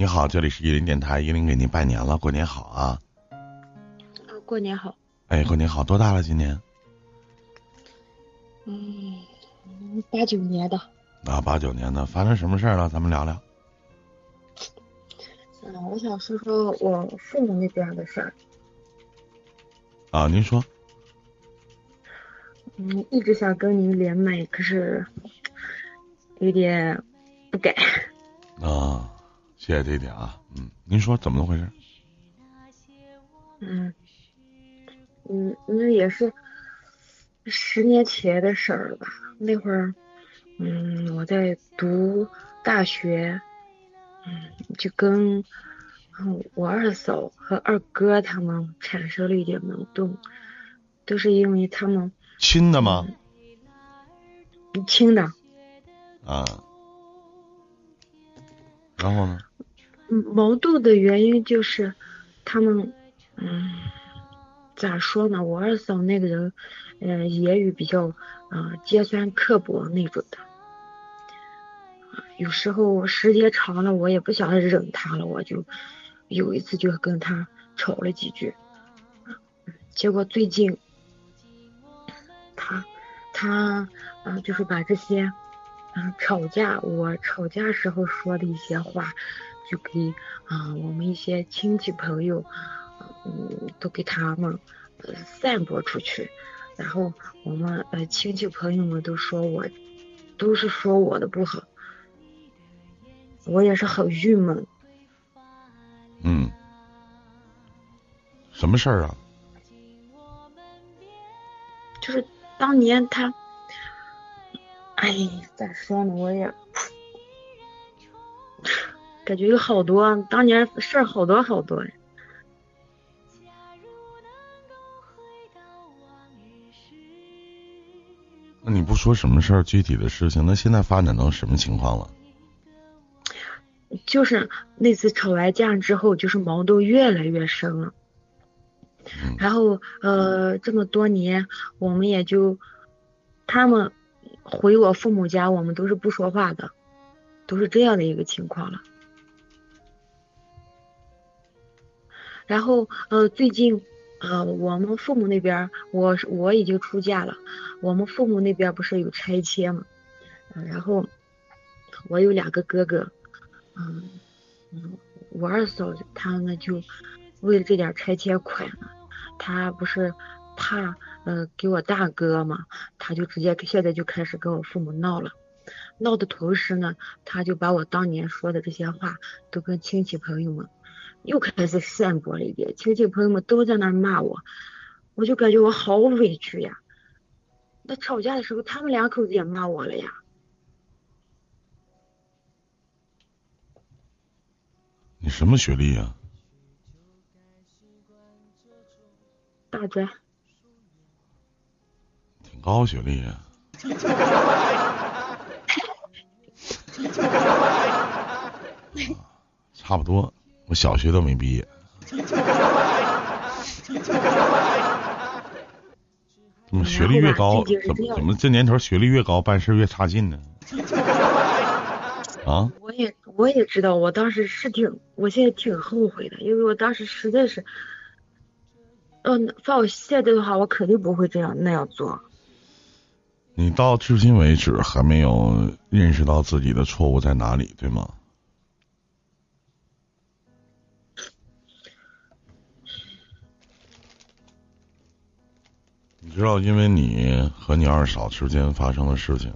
你好，这里是伊林电台，伊林给您拜年了，过年好啊！啊，过年好。哎，过年好，多大了？今年？嗯，八九年的。啊，八九年的，发生什么事儿了？咱们聊聊。嗯，我想说说我父母那边的事儿。啊，您说。嗯，一直想跟您连麦，可是有点不敢。啊。谢谢这一点啊，嗯，您说怎么回事？嗯，嗯，那也是十年前的事儿了吧？那会儿，嗯，我在读大学，嗯，就跟我二嫂和二哥他们产生了一点矛盾，都是因为他们亲的吗？亲的。啊。然后呢？矛盾的原因就是，他们，嗯，咋说呢？我二嫂那个人，嗯，言语比较，嗯，尖酸刻薄那种的。有时候时间长了，我也不想忍他了，我就有一次就跟他吵了几句。结果最近，他，他，嗯，就是把这些，嗯，吵架我吵架时候说的一些话。就给啊，我们一些亲戚朋友，嗯，都给他们呃散播出去，然后我们呃亲戚朋友们都说我，都是说我的不好，我也是很郁闷。嗯，什么事儿啊？就是当年他，哎，咋说呢？我也。感觉有好多，当年事儿好多好多。那你不说什么事儿，具体的事情，那现在发展到什么情况了？就是那次吵完架之后，就是矛盾越来越深了。然后呃，这么多年，我们也就他们回我父母家，我们都是不说话的，都是这样的一个情况了。然后，呃，最近，呃，我们父母那边，我我已经出嫁了，我们父母那边不是有拆迁嘛，然后我有两个哥哥，嗯嗯，我二嫂她呢就为了这点拆迁款呢，她不是怕呃给我大哥嘛，他就直接现在就开始跟我父母闹了，闹的同时呢，他就把我当年说的这些话都跟亲戚朋友们。又开始散播了一遍，亲戚朋友们都在那骂我，我就感觉我好委屈呀。那吵架的时候，他们两口子也骂我了呀。你什么学历呀？大专。挺高学历啊。差不多。我小学都没毕业，怎么学历越高，怎么怎么这年头学历越高，办事越差劲呢？啊！我也我也知道，我当时是挺，我现在挺后悔的，因为我当时实在是，嗯，放我现在的话，我肯定不会这样那样做。你到至今为止还没有认识到自己的错误在哪里，对吗？你知道，因为你和你二嫂之间发生的事情，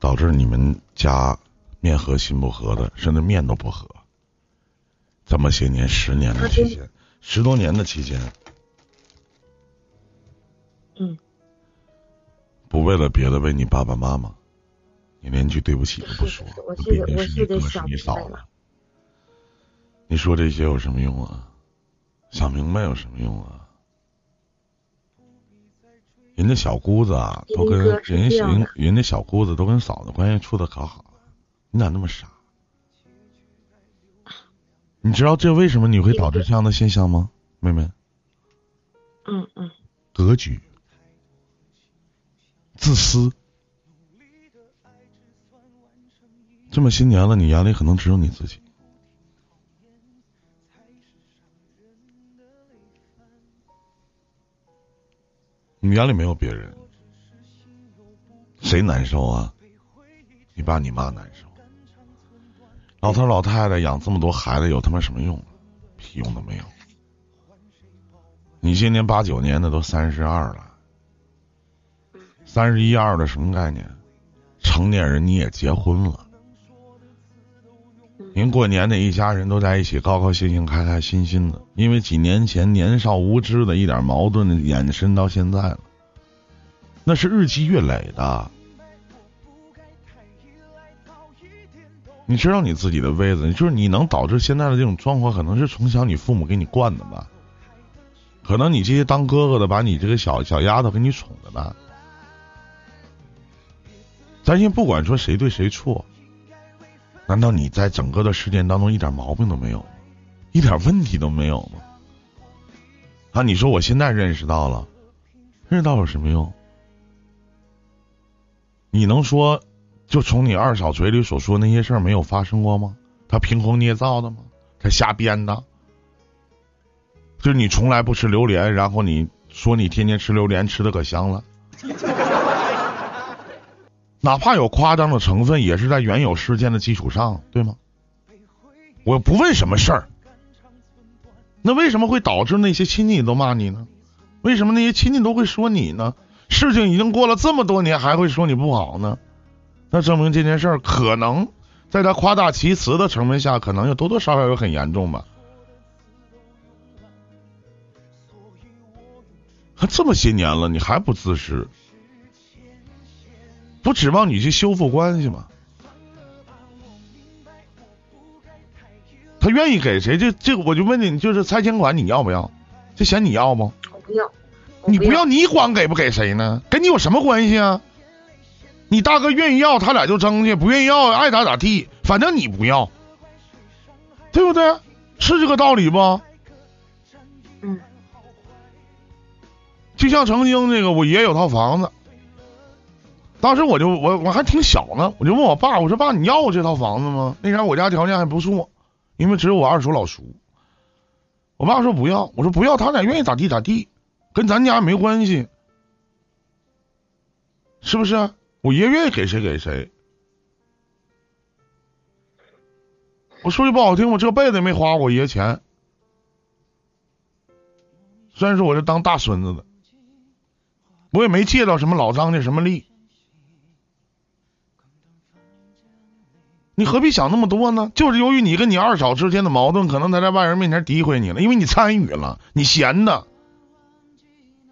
导致你们家面和心不和的，甚至面都不和。这么些年，十年的期间，十多年的期间，嗯，为了别的，为你爸爸妈妈，你连句对不起都不说，毕竟是你哥是你嫂子。你说这些有什么用啊？想明白有什么用啊？人家小姑子啊，都跟人家人人家小姑子都跟嫂子关系处的可好了，你咋那么傻？你知道这为什么你会导致这样的现象吗，妹妹？嗯嗯。格局，自私。这么些年了你眼里可能只有你自己。你眼里没有别人。谁难受啊？你爸你妈难受。老头老太太养这么多孩子有他妈什么用屁用都没有。你今年八九年的都三十二了。三十一二的什么概念？成年人你也结婚了，您过年的一家人都在一起，高高兴兴、开开心心的。因为几年前年少无知的一点矛盾延伸到现在了，那是日积月累的。你知道你自己的位子，就是你能导致现在的这种状况，可能是从小你父母给你惯的吧？可能你这些当哥哥的把你这个小小丫头给你宠的吧？担心不管说谁对谁错，难道你在整个的事件当中一点毛病都没有？一点问题都没有吗？啊，你说我现在认识到了，认识到有什么用？你能说？就从你二嫂嘴里所说那些事儿没有发生过吗？他凭空捏造的吗？他瞎编的？就是你从来不吃榴莲，然后你说你天天吃榴莲，吃的可香了。哪怕有夸张的成分，也是在原有事件的基础上，对吗？我不问什么事儿，那为什么会导致那些亲戚都骂你呢？为什么那些亲戚都会说你呢？事情已经过了这么多年，还会说你不好呢？那证明这件事儿可能在他夸大其词的成分下，可能有多多少少有很严重吧。还这么些年了，你还不自知，不指望你去修复关系吗？他愿意给谁？这这，我就问你，就是拆迁款你要不要？这钱你要不？我不要。你不要，你管给不给谁呢？跟你有什么关系啊？你大哥愿意要，他俩就争去；不愿意要，爱咋咋地。反正你不要，对不对？是这个道理不？嗯。就像曾经那个，我爷有套房子，当时我就我我还挺小呢，我就问我爸，我说爸，你要这套房子吗？那前我家条件还不错，因为只有我二叔老叔。我爸说不要，我说不要，他俩愿意咋地咋地，跟咱家没关系，是不是？我爷愿意给谁给谁。我说句不好听，我这辈子也没花过我爷钱。虽然说我是当大孙子的，我也没借到什么老张家什么利。你何必想那么多呢？就是由于你跟你二嫂之间的矛盾，可能他在外人面前诋毁你了，因为你参与了，你闲的，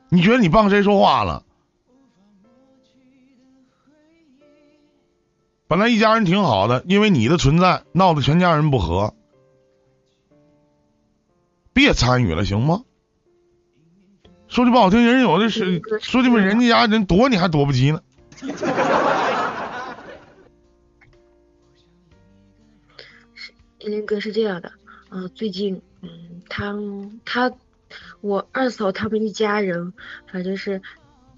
你觉得你帮谁说话了？本来一家人挺好的，因为你的存在闹得全家人不和，别参与了，行吗？说句不好听，人有的是，说句不，人家家人躲你还躲不及呢。林哥是这样的，嗯，最近，嗯，他他我二嫂他们一家人，反正是。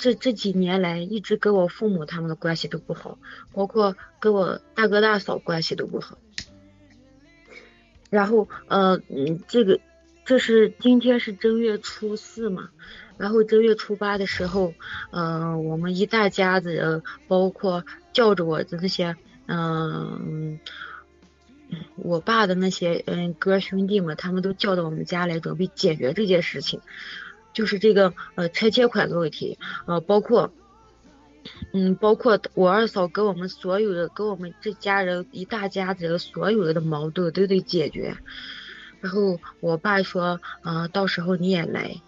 这这几年来，一直跟我父母他们的关系都不好，包括跟我大哥大嫂关系都不好。然后，呃，嗯，这个，这是今天是正月初四嘛，然后正月初八的时候，嗯，我们一大家子人，包括叫着我的那些，嗯，我爸的那些，嗯，哥兄弟们，他们都叫到我们家来，准备解决这件事情。就是这个呃拆迁款的问题，呃包括，嗯包括我二嫂跟我们所有的跟我们这家人一大家子人所有的矛盾都得解决，然后我爸说，呃到时候你也来，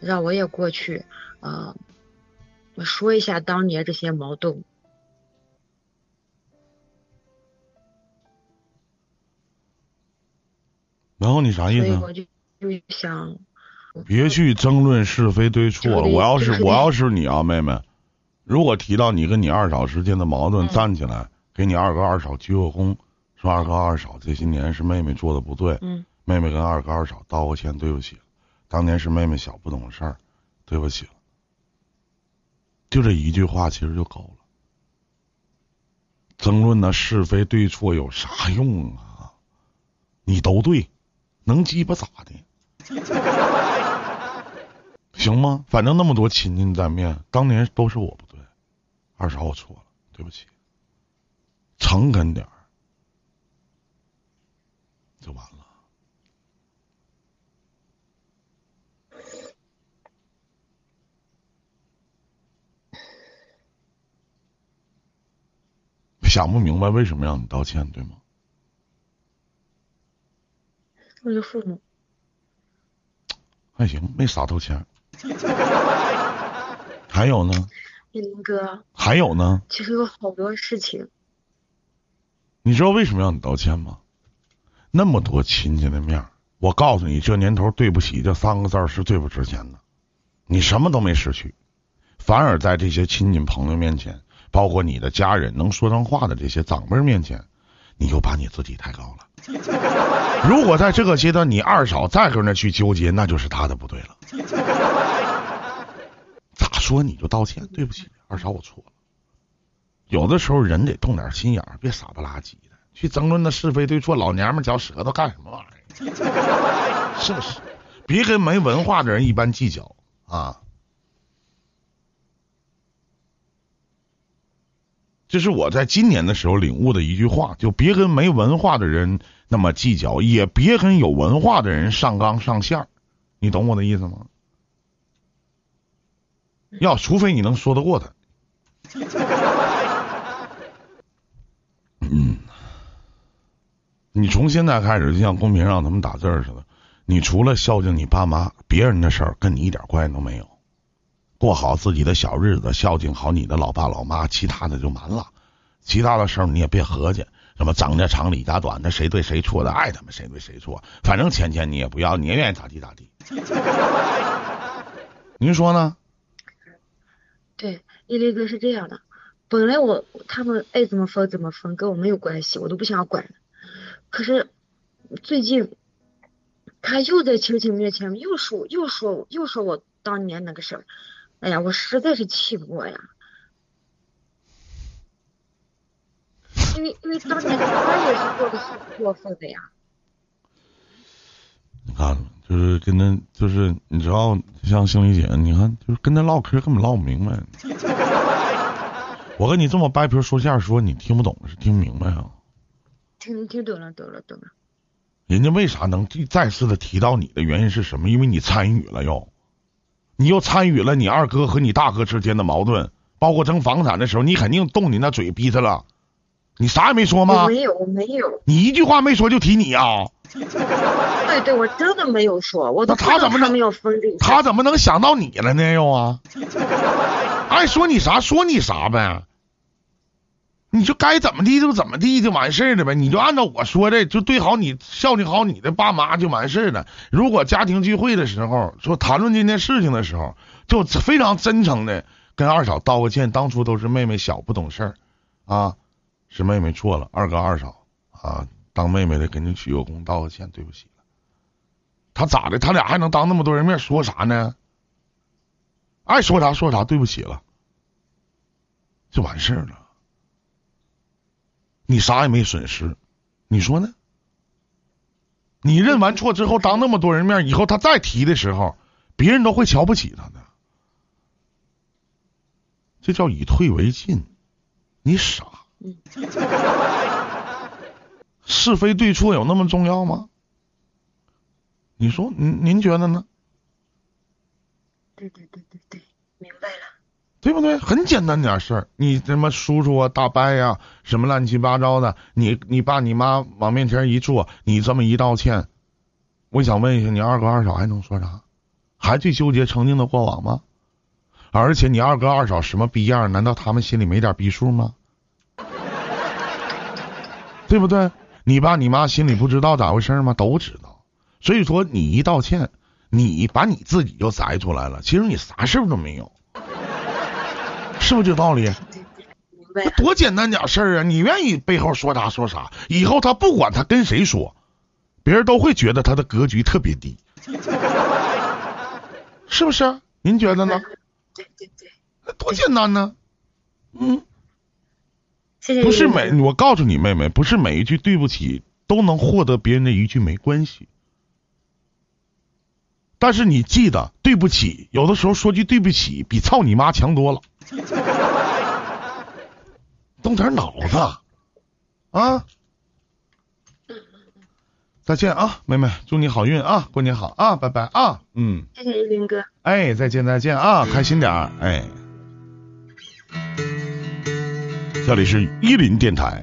让我也过去，呃说一下当年这些矛盾。然后你啥意思？我就就想。别去争论是非对错了。我要是我要是你啊，妹妹，如果提到你跟你二嫂之间的矛盾，站起来给你二哥二嫂鞠个躬，说二哥二嫂这些年是妹妹做的不对，妹妹跟二哥二嫂道个歉，对不起，当年是妹妹小不懂事儿，对不起了。就这一句话其实就够了。争论那是非对错有啥用啊？你都对，能鸡巴咋的？行吗？反正那么多亲戚在面，当年都是我不对，二嫂我错了，对不起，诚恳点儿就完了。想不明白为什么让你道歉，对吗？我的父母，还行，没撒透钱。还有呢？叶林哥，还有呢？其实有好多事情，你知道为什么让你道歉吗？那么多亲戚的面儿，我告诉你，这年头“对不起”这三个字儿是最不值钱的。你什么都没失去，反而在这些亲戚朋友面前，包括你的家人能说上话的这些长辈儿面前，你又把你自己抬高了。如果在这个阶段你二嫂再搁那去纠结，那就是她的不对了。咋说你就道歉，对不起，二嫂我错了。有的时候人得动点心眼儿，别傻不拉几的去争论那是非对错，老娘们嚼舌头干什么玩意儿？是不是？别跟没文化的人一般计较啊！这是我在今年的时候领悟的一句话，就别跟没文化的人那么计较，也别跟有文化的人上纲上线儿你懂我的意思吗？要除非你能说得过他。嗯，你从现在开始就像公屏上他们打字儿似的，你除了孝敬你爸妈，别人的事儿跟你一点关系都没有。过好自己的小日子，孝敬好你的老爸老妈，其他的就完了。其他的事儿你也别合计，什么长家长李家短的，谁对谁错的，爱他们谁对谁错，反正钱钱你也不要，你也愿意咋地咋地。您说呢？对，伊林哥是这样的，本来我他们爱怎么分怎么分，跟我没有关系，我都不想管。可是最近他又在亲戚面前又说又说又说我当年那个事儿，哎呀，我实在是气不过呀。因为因为当年他也是做的很过分的呀。你看，就是跟他，就是你知道，像星丽姐，你看，就是跟他唠嗑根本唠不明白。我跟你这么掰皮说线说，你听不懂是听不明白啊？听听懂了，懂了，懂了。人家为啥能再次的提到你的原因是什么？因为你参与了又，你又参与了你二哥和你大哥之间的矛盾，包括争房产的时候，你肯定动你那嘴逼他了。你啥也没说吗？没有，我没有。你一句话没说就提你啊？对 对，我真的没有说，我都他怎么能没有分离他怎么能想到你了呢？又啊？爱说你啥说你啥呗，你就该怎么地就怎么地就完事儿了呗，你就按照我说的，就对好你孝敬好你的爸妈就完事儿了。如果家庭聚会的时候说谈论这件事情的时候，就非常真诚的跟二嫂道个歉，当初都是妹妹小不懂事儿啊。是妹妹错了，二哥二嫂啊，当妹妹的给你鞠个躬，道个歉，对不起了。他咋的？他俩还能当那么多人面说啥呢？爱说啥说啥，对不起了，就完事儿了。你啥也没损失，你说呢？你认完错之后，当那么多人面，以后他再提的时候，别人都会瞧不起他的。这叫以退为进，你傻。是非对错有那么重要吗？你说，您您觉得呢？对对对对对，对不对？很简单点事儿，你什么叔叔啊、大伯呀，什么乱七八糟的，你你爸你妈往面前一坐，你这么一道歉，我想问一下，你二哥二嫂还能说啥？还去纠结曾经的过往吗？而且你二哥二嫂什么逼样？难道他们心里没点逼数吗？对不对？你爸你妈心里不知道咋回事吗？都知道。所以说你一道歉，你把你自己就摘出来了。其实你啥事儿都没有，是不是这道理？多简单点事儿啊！你愿意背后说啥说啥，以后他不管他跟谁说，别人都会觉得他的格局特别低，是不是？您觉得呢？对对对，那多简单呢，嗯。不是每我告诉你妹妹，不是每一句对不起都能获得别人的一句没关系。但是你记得，对不起，有的时候说句对不起，比操你妈强多了。动点脑子啊！再见啊，妹妹，祝你好运啊，过年好啊，拜拜啊，嗯。谢谢依林哥。哎，再见再见啊，开心点儿，哎。这里是依林电台。